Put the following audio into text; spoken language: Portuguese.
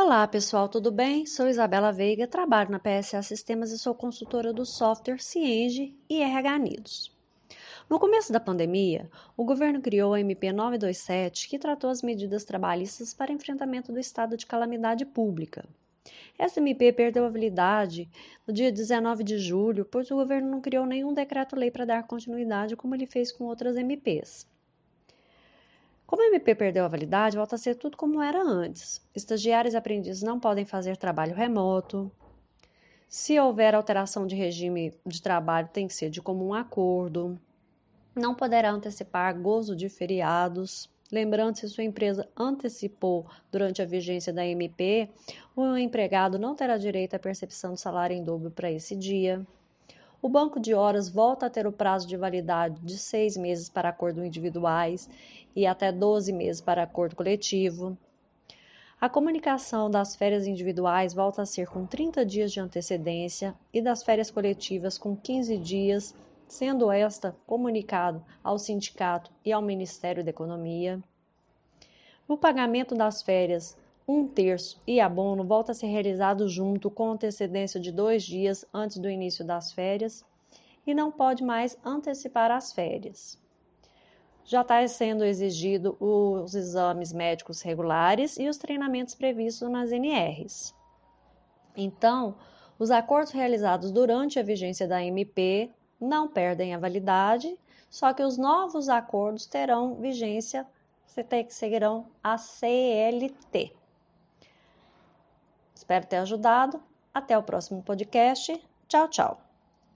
Olá pessoal, tudo bem? Sou Isabela Veiga, trabalho na PSA Sistemas e sou consultora do software Cienge e RH Nidos. No começo da pandemia, o governo criou a MP 927, que tratou as medidas trabalhistas para enfrentamento do estado de calamidade pública. Essa MP perdeu a validade no dia 19 de julho, pois o governo não criou nenhum decreto-lei para dar continuidade, como ele fez com outras MPs. Como a MP perdeu a validade, volta a ser tudo como era antes. Estagiários e aprendizes não podem fazer trabalho remoto. Se houver alteração de regime de trabalho, tem que ser de comum acordo. Não poderá antecipar gozo de feriados. Lembrando, se sua empresa antecipou durante a vigência da MP, o empregado não terá direito à percepção de salário em dobro para esse dia. O banco de horas volta a ter o prazo de validade de seis meses para acordos individuais e até 12 meses para acordo coletivo. A comunicação das férias individuais volta a ser com 30 dias de antecedência e das férias coletivas com 15 dias, sendo esta comunicado ao sindicato e ao Ministério da Economia. O pagamento das férias um terço e abono volta a ser realizado junto com antecedência de dois dias antes do início das férias e não pode mais antecipar as férias. Já está sendo exigido os exames médicos regulares e os treinamentos previstos nas NRs. Então, os acordos realizados durante a vigência da MP não perdem a validade, só que os novos acordos terão vigência, seguirão a CLT. Espero ter ajudado. Até o próximo podcast. Tchau, tchau.